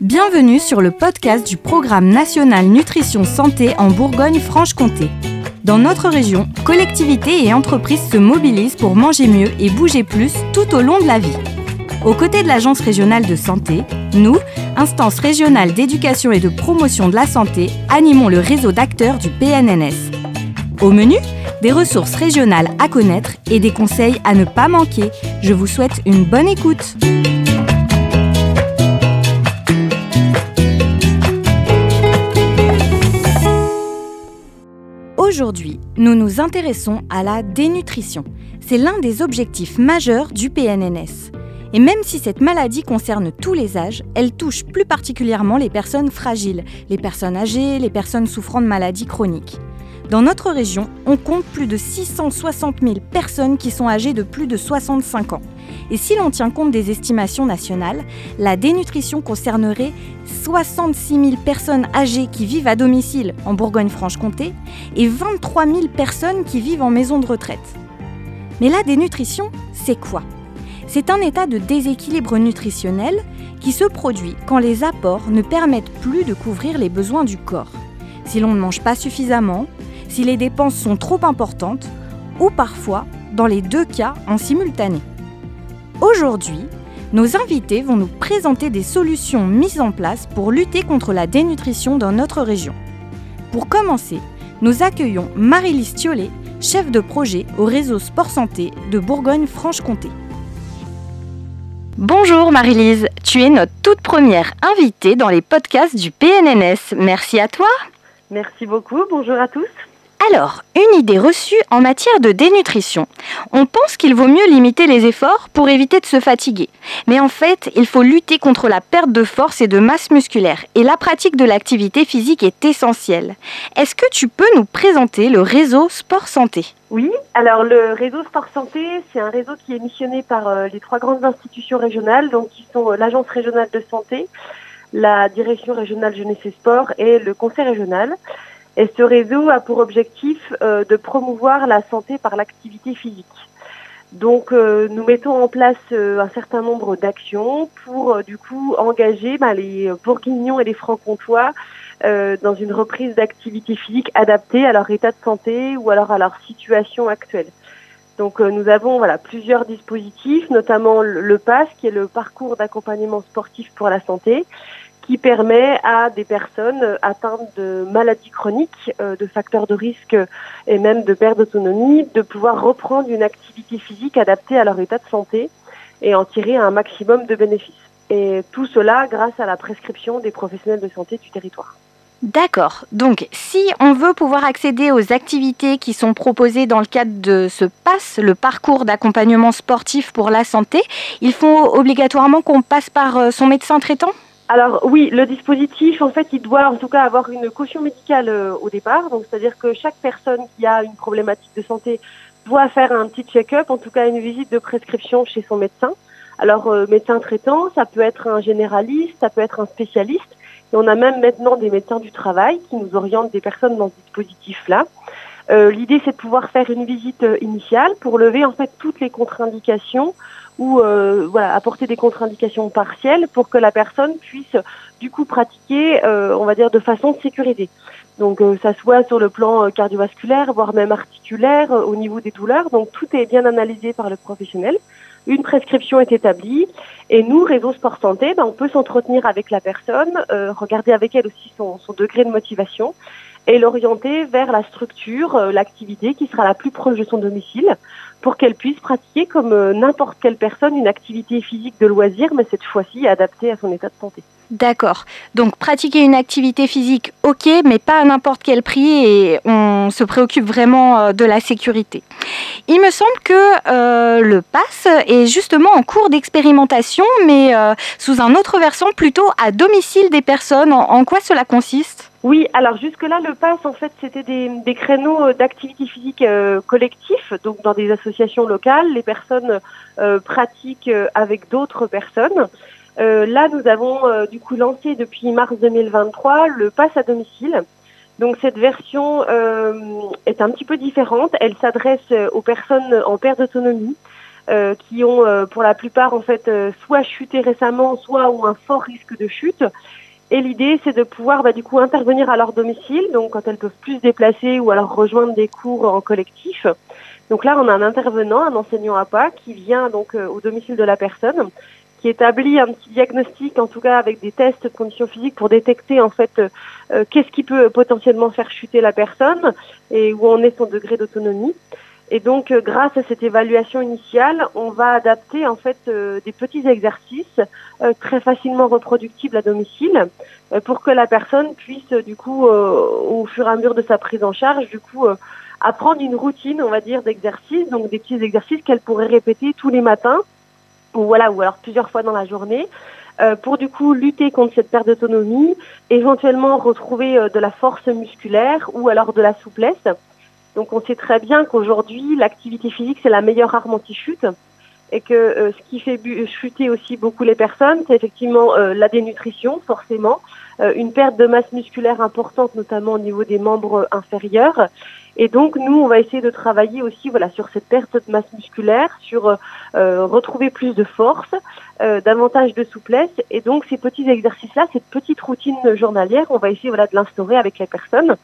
Bienvenue sur le podcast du programme national Nutrition Santé en Bourgogne-Franche-Comté. Dans notre région, collectivités et entreprises se mobilisent pour manger mieux et bouger plus tout au long de la vie. Aux côtés de l'Agence régionale de santé, nous, instance régionale d'éducation et de promotion de la santé, animons le réseau d'acteurs du PNNS. Au menu, des ressources régionales à connaître et des conseils à ne pas manquer. Je vous souhaite une bonne écoute. Aujourd'hui, nous nous intéressons à la dénutrition. C'est l'un des objectifs majeurs du PNNS. Et même si cette maladie concerne tous les âges, elle touche plus particulièrement les personnes fragiles, les personnes âgées, les personnes souffrant de maladies chroniques. Dans notre région, on compte plus de 660 000 personnes qui sont âgées de plus de 65 ans. Et si l'on tient compte des estimations nationales, la dénutrition concernerait 66 000 personnes âgées qui vivent à domicile en Bourgogne-Franche-Comté et 23 000 personnes qui vivent en maison de retraite. Mais la dénutrition, c'est quoi? C'est un état de déséquilibre nutritionnel qui se produit quand les apports ne permettent plus de couvrir les besoins du corps. Si l'on ne mange pas suffisamment, si les dépenses sont trop importantes, ou parfois, dans les deux cas, en simultané. Aujourd'hui, nos invités vont nous présenter des solutions mises en place pour lutter contre la dénutrition dans notre région. Pour commencer, nous accueillons Marie-Lise Thiolet, chef de projet au réseau Sport Santé de Bourgogne-Franche-Comté. Bonjour Marie-Lise, tu es notre toute première invitée dans les podcasts du PNNS. Merci à toi. Merci beaucoup, bonjour à tous. Alors, une idée reçue en matière de dénutrition. On pense qu'il vaut mieux limiter les efforts pour éviter de se fatiguer. Mais en fait, il faut lutter contre la perte de force et de masse musculaire. Et la pratique de l'activité physique est essentielle. Est-ce que tu peux nous présenter le réseau Sport Santé? Oui, alors le réseau Sport Santé, c'est un réseau qui est missionné par euh, les trois grandes institutions régionales, donc qui sont euh, l'Agence régionale de santé, la Direction régionale jeunesse et sport et le Conseil régional. Et ce réseau a pour objectif euh, de promouvoir la santé par l'activité physique. Donc, euh, nous mettons en place euh, un certain nombre d'actions pour, du coup, engager bah, les Bourguignons et les Francs-Comtois dans une reprise d'activité physique adaptée à leur état de santé ou alors à leur situation actuelle. Donc, nous avons voilà plusieurs dispositifs, notamment le, le PAS, qui est le parcours d'accompagnement sportif pour la santé, qui permet à des personnes atteintes de maladies chroniques, euh, de facteurs de risque et même de perte d'autonomie, de pouvoir reprendre une activité physique adaptée à leur état de santé et en tirer un maximum de bénéfices. Et tout cela grâce à la prescription des professionnels de santé du territoire. D'accord. Donc, si on veut pouvoir accéder aux activités qui sont proposées dans le cadre de ce PASS, le parcours d'accompagnement sportif pour la santé, il faut obligatoirement qu'on passe par euh, son médecin traitant? Alors oui, le dispositif, en fait, il doit en tout cas avoir une caution médicale euh, au départ. Donc c'est-à-dire que chaque personne qui a une problématique de santé doit faire un petit check-up, en tout cas une visite de prescription chez son médecin. Alors euh, médecin traitant, ça peut être un généraliste, ça peut être un spécialiste. Et on a même maintenant des médecins du travail qui nous orientent des personnes dans ce dispositif-là. Euh, L'idée, c'est de pouvoir faire une visite euh, initiale pour lever en fait toutes les contre-indications ou euh, voilà, apporter des contre-indications partielles pour que la personne puisse du coup pratiquer, euh, on va dire, de façon sécurisée. Donc euh, ça soit sur le plan cardiovasculaire, voire même articulaire, au niveau des douleurs. Donc tout est bien analysé par le professionnel. Une prescription est établie et nous, Réseau Sport Santé, ben, on peut s'entretenir avec la personne, regarder avec elle aussi son, son degré de motivation et l'orienter vers la structure, l'activité qui sera la plus proche de son domicile pour qu'elle puisse pratiquer comme euh, n'importe quelle personne une activité physique de loisir, mais cette fois-ci adaptée à son état de santé. D'accord. Donc pratiquer une activité physique, ok, mais pas à n'importe quel prix et on se préoccupe vraiment euh, de la sécurité. Il me semble que euh, le PASS est justement en cours d'expérimentation, mais sous un autre versant, plutôt à domicile des personnes. en quoi cela consiste? Oui, alors jusque-là, le PASS, en fait, c'était des, des, créneaux euh, d'activité physique euh, collectifs, donc dans des associations locales, les personnes euh, pratiquent euh, avec d'autres personnes. là, nous avons du coup lancé depuis mars 2023 le PASS à domicile. Donc cette version est un petit peu différente. Elle s'adresse aux personnes en perte d'autonomie, qui ont pour la plupart en fait soit chuté récemment, soit ont un fort risque de chute. Et l'idée, c'est de pouvoir bah, du coup intervenir à leur domicile, donc quand elles peuvent plus se déplacer ou alors rejoindre des cours en collectif. Donc là, on a un intervenant, un enseignant APA, qui vient donc au domicile de la personne, qui établit un petit diagnostic, en tout cas avec des tests de conditions physiques pour détecter en fait euh, qu'est-ce qui peut potentiellement faire chuter la personne et où en est son degré d'autonomie. Et donc, euh, grâce à cette évaluation initiale, on va adapter en fait euh, des petits exercices très facilement reproductibles à domicile pour que la personne puisse, du coup, au fur et à mesure de sa prise en charge, du coup, apprendre une routine, on va dire, d'exercices, donc des petits exercices qu'elle pourrait répéter tous les matins ou voilà, ou alors plusieurs fois dans la journée, euh, pour du coup lutter contre cette perte d'autonomie, éventuellement retrouver euh, de la force musculaire ou alors de la souplesse. Donc on sait très bien qu'aujourd'hui l'activité physique c'est la meilleure arme anti-chute et que euh, ce qui fait chuter aussi beaucoup les personnes, c'est effectivement la dénutrition forcément, une perte de masse musculaire importante notamment au niveau des membres inférieurs et donc nous, on va essayer de travailler aussi voilà sur cette perte de masse musculaire, sur euh, retrouver plus de force, euh, davantage de souplesse. Et donc ces petits exercices-là, cette petite routine journalière, on va essayer voilà de l'instaurer avec la personne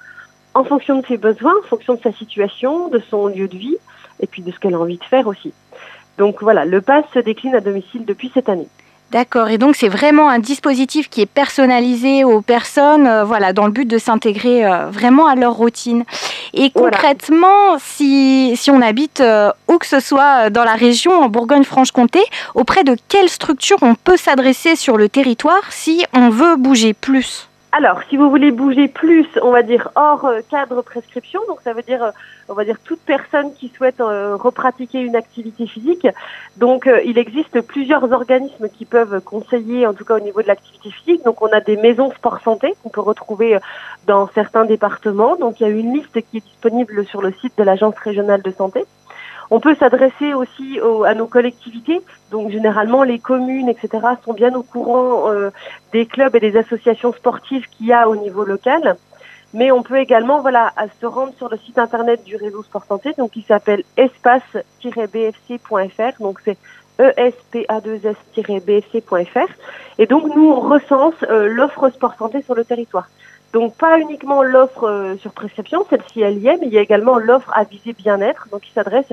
en fonction de ses besoins, en fonction de sa situation, de son lieu de vie, et puis de ce qu'elle a envie de faire aussi. Donc voilà, le pass se décline à domicile depuis cette année. D'accord, et donc c'est vraiment un dispositif qui est personnalisé aux personnes, euh, voilà, dans le but de s'intégrer euh, vraiment à leur routine. Et concrètement, si, si on habite euh, où que ce soit dans la région, en Bourgogne-Franche-Comté, auprès de quelle structure on peut s'adresser sur le territoire si on veut bouger plus? Alors, si vous voulez bouger plus, on va dire hors euh, cadre prescription, donc ça veut dire, euh, on va dire toute personne qui souhaite euh, repratiquer une activité physique. Donc, il existe plusieurs organismes qui peuvent conseiller, en tout cas au niveau de l'activité physique. Donc, on a des maisons sport santé qu'on peut retrouver dans certains départements. Donc, il y a une liste qui est disponible sur le site de l'agence régionale de santé. On peut s'adresser aussi à nos collectivités. Donc généralement, les communes, etc., sont bien au courant euh, des clubs et des associations sportives qu'il y a au niveau local. Mais on peut également voilà, se rendre sur le site internet du réseau Sport Santé, donc qui s'appelle espace-bfc.fr. Donc c'est espa2s-bfc.fr. Et donc nous, on recense euh, l'offre Sport Santé sur le territoire. Donc pas uniquement l'offre euh, sur prescription, celle-ci elle y est, mais il y a également l'offre à viser bien-être, donc qui s'adresse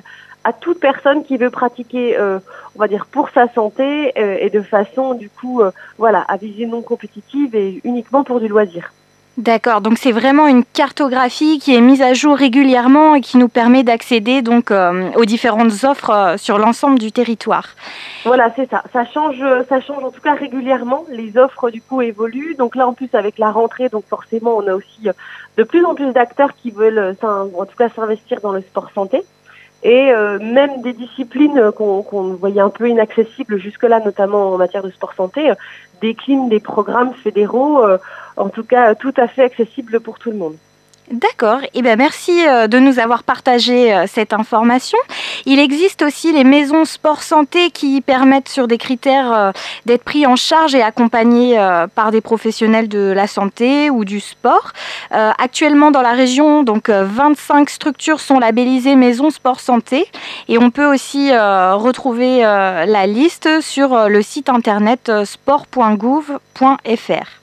à toute personne qui veut pratiquer, euh, on va dire pour sa santé euh, et de façon du coup, voilà, à visée non compétitive et uniquement pour du loisir. D'accord, donc c'est vraiment une cartographie qui est mise à jour régulièrement et qui nous permet d'accéder donc euh, aux différentes offres euh, sur l'ensemble du territoire. Voilà, c'est ça. Ça change, ça change en tout cas régulièrement. Les offres du coup évoluent. Donc là en plus avec la rentrée, donc forcément on a aussi euh, de plus en plus d'acteurs qui veulent, en tout cas s'investir dans le sport santé et même des disciplines qu'on voyait un peu inaccessibles jusque-là, notamment en matière de sport santé, déclinent des programmes fédéraux en tout cas tout à fait accessible pour tout le monde. D'accord, eh bien merci euh, de nous avoir partagé euh, cette information. Il existe aussi les maisons sport santé qui permettent sur des critères euh, d'être pris en charge et accompagnés par des professionnels de la santé ou du sport. Actuellement dans la région, donc 25 structures sont labellisées maisons sport santé et on peut aussi retrouver la liste sur le site internet sport.gouv.fr.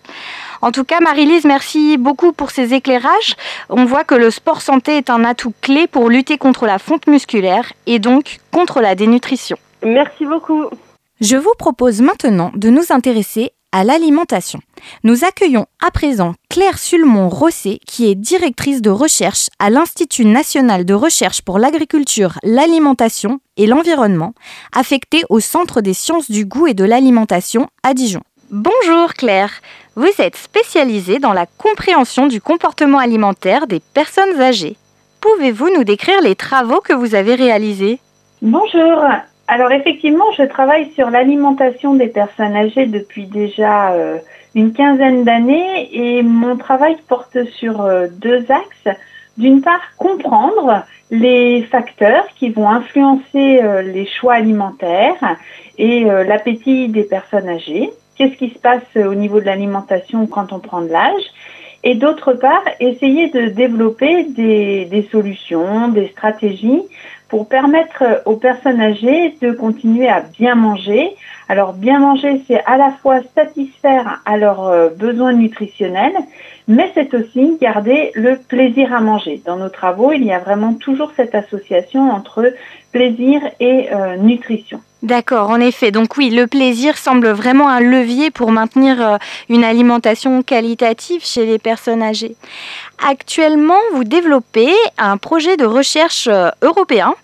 En tout cas, Marie-Lise, merci beaucoup pour ces éclairages. On voit que le sport santé est un atout clé pour lutter contre la fonte musculaire et donc contre la dénutrition. Merci beaucoup. Je vous propose maintenant de nous intéresser à l'alimentation. Nous accueillons à présent Claire Sulmon-Rossé, qui est directrice de recherche à l'Institut national de recherche pour l'agriculture, l'alimentation et l'environnement, affecté au Centre des sciences du goût et de l'alimentation à Dijon. Bonjour Claire, vous êtes spécialisée dans la compréhension du comportement alimentaire des personnes âgées. Pouvez-vous nous décrire les travaux que vous avez réalisés? Bonjour, alors effectivement, je travaille sur l'alimentation des personnes âgées depuis déjà euh, une quinzaine d'années et mon travail porte sur euh, deux axes. D'une part, comprendre les facteurs qui vont influencer euh, les choix alimentaires et l'appétit des personnes âgées qu'est-ce qui se passe au niveau de l'alimentation quand on prend de l'âge. et d'autre part, essayer de développer des, solutions, des stratégies pour permettre aux personnes âgées de continuer à bien manger. Alors bien manger, c'est à la fois satisfaire à leurs euh, besoins nutritionnels, mais c'est aussi garder le plaisir à manger. Dans nos travaux, il y a vraiment toujours cette association entre plaisir et euh, nutrition. D'accord, en effet. Donc oui, le plaisir semble vraiment un levier pour maintenir euh, une alimentation qualitative chez les personnes âgées. Actuellement, vous développez un projet de recherche euh, européen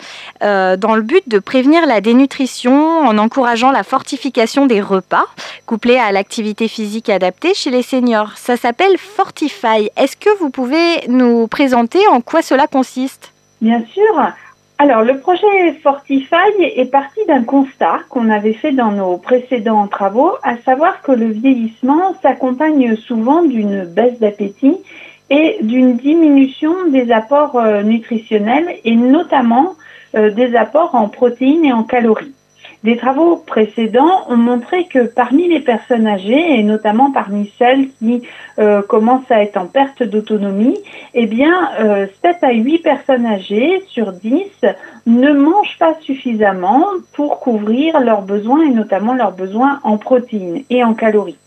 dans le but de prévenir la dénutrition en encourageant la fortification des repas, couplée à l'activité physique adaptée chez les seniors. Ça s'appelle Fortify. Est-ce que vous pouvez nous présenter en quoi cela consiste? Bien sûr. Alors, le projet Fortify est parti d'un constat qu'on avait fait dans nos précédents travaux, à savoir que le vieillissement s'accompagne souvent d'une baisse d'appétit et d'une diminution des apports euh, nutritionnels et notamment euh, des apports en protéines et en calories. Des travaux précédents ont montré que parmi les personnes âgées, et notamment parmi celles qui euh, commencent à être en perte d'autonomie, eh bien, euh, 7 à 8 personnes âgées sur 10 ne mangent pas suffisamment pour couvrir leurs besoins, et notamment leurs besoins en protéines et en calories.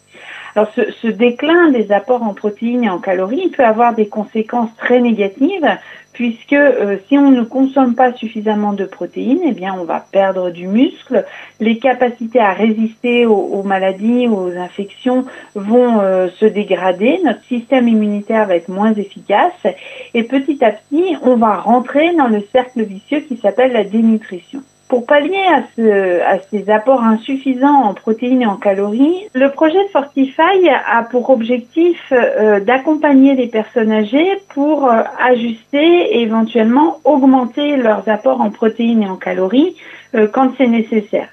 Alors ce, déclin des apports en protéines et en calories peut avoir des conséquences très négatives puisque euh, si on ne consomme pas suffisamment de protéines, eh bien on va perdre du muscle, les capacités à résister aux, maladies, aux infections vont euh, se dégrader, notre système immunitaire va être moins efficace. Et petit à petit on va rentrer dans le cercle vicieux qui s'appelle la dénutrition. Pour pallier à, ce, à, ces apports insuffisants en protéines et en calories, le projet Fortify a pour objectif euh, d'accompagner les personnes âgées pour euh, ajuster et éventuellement augmenter leurs apports en protéines et en calories euh, quand c'est nécessaire.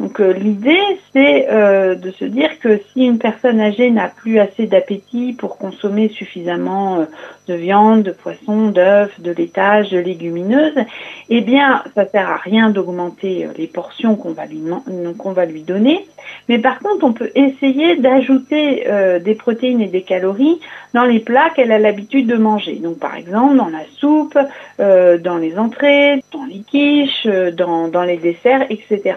Donc euh, l'idée, c'est euh, de se dire que si une personne âgée n'a plus assez d'appétit pour consommer suffisamment euh, de viande, de poisson, d'œufs, de laitage, de légumineuses, eh bien, ça sert à rien d'augmenter les portions qu'on va lui qu'on va lui donner. Mais par contre, on peut essayer d'ajouter des protéines et des calories dans les plats qu'elle a l'habitude de manger. Donc, par exemple, dans la soupe, dans les entrées, dans les quiches, dans, dans les desserts, etc.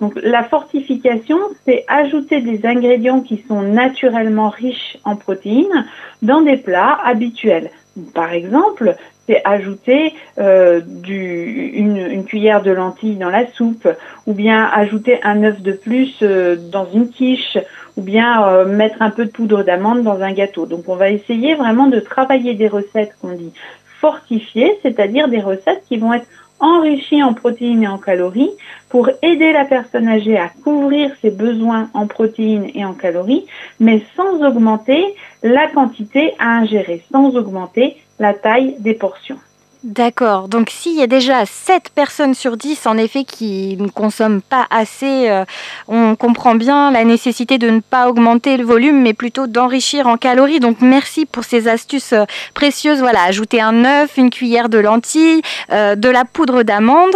Donc la fortification, c'est ajouter des ingrédients qui sont naturellement riches en protéines dans des plats habituels. Par exemple, c'est ajouter euh, une, une, cuillère de lentilles dans la soupe, ou bien ajouter un œuf de plus euh, dans une quiche, ou bien euh, mettre un peu de poudre d'amande dans un gâteau. Donc on va essayer vraiment de travailler des recettes qu'on dit fortifiées, c'est-à-dire des recettes qui vont être enrichi en protéines et en calories pour aider la personne âgée à couvrir ses besoins en protéines et en calories, mais sans augmenter la quantité à ingérer, sans augmenter la taille des portions. D'accord. Donc s'il y a déjà 7 personnes sur 10 en effet qui ne consomment pas assez, euh, on comprend bien la nécessité de ne pas augmenter le volume mais plutôt d'enrichir en calories. Donc merci pour ces astuces euh, précieuses. Voilà, ajouter un œuf, une cuillère de lentilles, euh, de la poudre d'amande,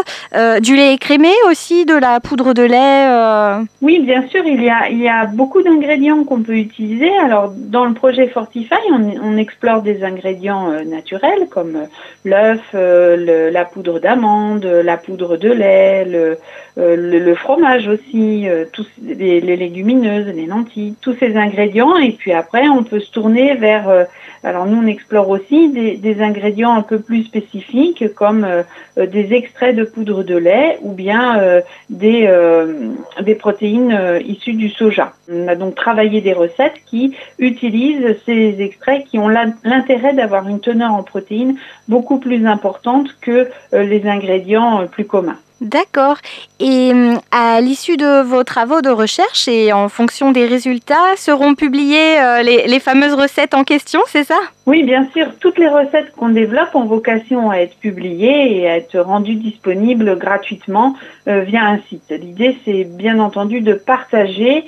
du lait écrémé aussi, de la poudre de lait. Oui, bien sûr, il y a, il y a beaucoup d'ingrédients qu'on peut utiliser. Alors dans le projet Fortify, on, on explore des ingrédients naturels comme l'œuf, euh, la poudre d'amande, la poudre de lait, le, euh, fromage aussi, euh, les, légumineuses, les lentilles, tous ces ingrédients. Et puis après, on peut se tourner vers. alors nous, on explore aussi des, ingrédients un peu plus spécifiques comme des extraits de poudre de lait ou bien des protéines issues du soja. On a donc travaillé des recettes qui utilisent ces extraits qui ont l'intérêt d'avoir une teneur en protéines beaucoup plus importante que euh, les ingrédients euh, plus communs. D'accord. Et hum, à l'issue de vos travaux de recherche et en fonction des résultats, seront publiées euh, les, fameuses recettes en question, c'est ça? Oui, bien sûr. Toutes les recettes qu'on développe ont vocation à être publiées et à être rendues disponibles gratuitement via un site. L'idée, c'est bien entendu de partager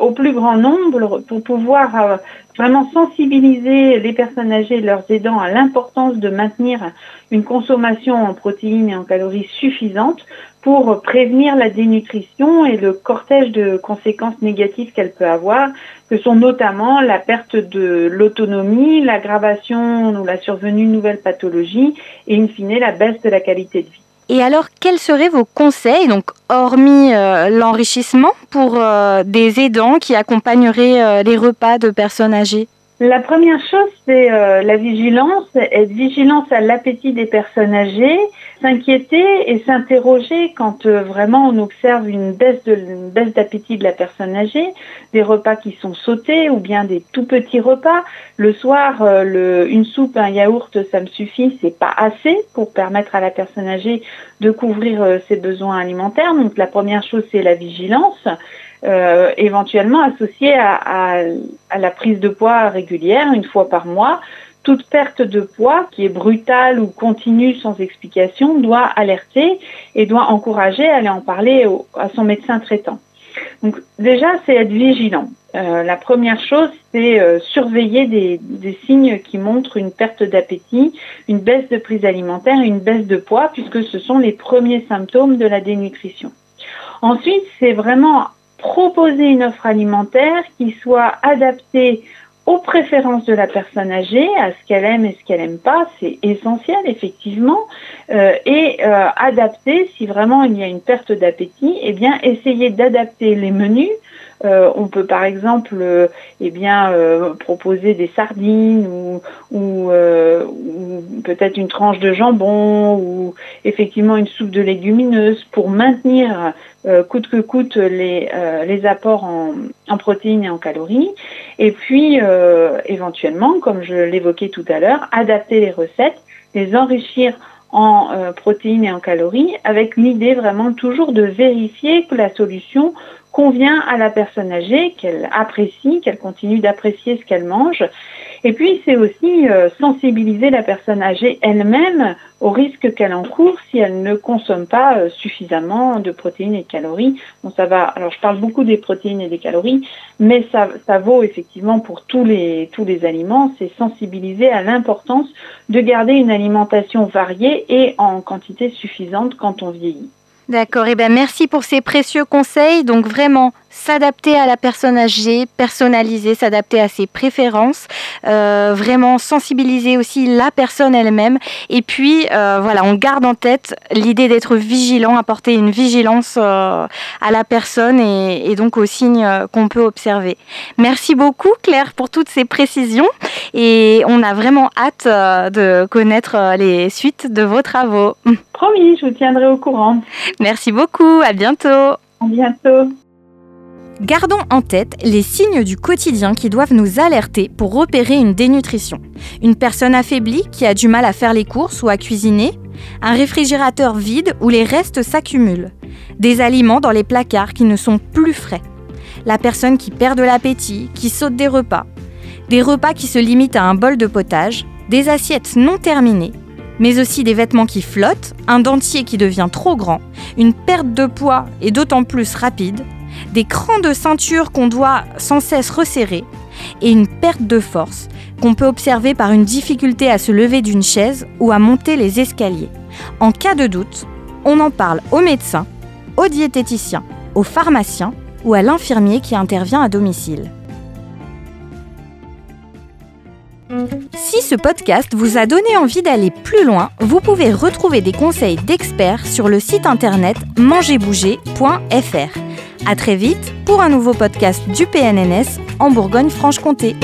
au plus grand nombre pour pouvoir vraiment sensibiliser les personnes âgées et leurs aidants à l'importance de maintenir une consommation en protéines et en calories suffisante pour prévenir la dénutrition et le cortège de conséquences négatives qu'elle peut avoir, que sont notamment la perte de l'autonomie, l'aggravation ou la survenue de nouvelles pathologies et in fine la baisse de la qualité de vie. Et alors, quels seraient vos conseils, donc hormis euh, l'enrichissement, pour euh, des aidants qui accompagneraient euh, les repas de personnes âgées? La première chose, c'est euh, la vigilance, être vigilance à l'appétit des personnes âgées, s'inquiéter et s'interroger quand euh, vraiment on observe une baisse d'appétit de la personne âgée, des repas qui sont sautés ou bien des tout petits repas. Le soir, euh, une soupe, un yaourt, ça me suffit, c'est pas assez pour permettre à la personne âgée de couvrir ses besoins alimentaires. Donc la première chose, c'est la vigilance. Euh, éventuellement associée à, à, la prise de poids régulière, une fois par mois. Toute perte de poids qui est brutale ou continue sans explication doit alerter et doit encourager à aller en parler à son médecin traitant. Donc déjà, c'est être vigilant. Euh, la première chose, c'est euh, surveiller des, des, signes qui montrent une perte d'appétit, une baisse de prise alimentaire, une baisse de poids, puisque ce sont les premiers symptômes de la dénutrition. Ensuite, c'est vraiment proposer une offre alimentaire qui soit adaptée aux préférences de la personne âgée, à ce qu'elle aime et ce qu'elle n'aime pas, c'est essentiel effectivement, euh, et euh, adapter si vraiment il y a une perte d'appétit, eh bien essayer d'adapter les menus euh, on peut par exemple euh, eh bien, euh, proposer des sardines ou, ou, peut-être une tranche de jambon ou effectivement une soupe de légumineuses pour maintenir coûte que coûte les, les apports en, en, protéines et en calories. Et puis éventuellement, comme je l'évoquais tout à l'heure, adapter les recettes, les enrichir en protéines et en calories, avec l'idée vraiment toujours de vérifier que la solution convient à la personne âgée, qu'elle apprécie, qu'elle continue d'apprécier ce qu'elle mange. Et puis, c'est aussi euh, sensibiliser la personne âgée elle-même au risque qu'elle encourt si elle ne consomme pas euh, suffisamment de protéines et de calories. Bon, ça va. Alors, je parle beaucoup des protéines et des calories, mais ça, ça vaut effectivement pour tous les tous les aliments. C'est sensibiliser à l'importance de garder une alimentation variée et en quantité suffisante quand on vieillit. D'accord, et eh ben merci pour ces précieux conseils. Donc vraiment, s'adapter à la personne âgée, personnaliser, s'adapter à ses préférences, euh, vraiment sensibiliser aussi la personne elle-même. Et puis, euh, voilà, on garde en tête l'idée d'être vigilant, apporter une vigilance euh, à la personne et, donc aux signes qu'on peut observer. Merci beaucoup Claire pour toutes ces précisions et on a vraiment hâte de connaître les suites de vos travaux. Promis, je vous tiendrai au courant. Merci beaucoup, à bientôt. À bientôt. Gardons en tête les signes du quotidien qui doivent nous alerter pour repérer une dénutrition. Une personne affaiblie qui a du mal à faire les courses ou à cuisiner, un réfrigérateur vide où les restes s'accumulent, des aliments dans les placards qui ne sont plus frais, la personne qui perd de l'appétit, qui saute des repas, des repas qui se limitent à un bol de potage, des assiettes non terminées, mais aussi des vêtements qui flottent, un dentier qui devient trop grand, une perte de poids et d'autant plus rapide, des crans de ceinture qu'on doit sans cesse resserrer et une perte de force qu'on peut observer par une difficulté à se lever d'une chaise ou à monter les escaliers. En cas de doute, on en parle au médecin, au diététicien, au pharmacien ou à l'infirmier qui intervient à domicile. Si ce podcast vous a donné envie d'aller plus loin, vous pouvez retrouver des conseils d'experts sur le site internet mangerbouger.fr. À très vite pour un nouveau podcast du PNNS en Bourgogne-Franche-Comté.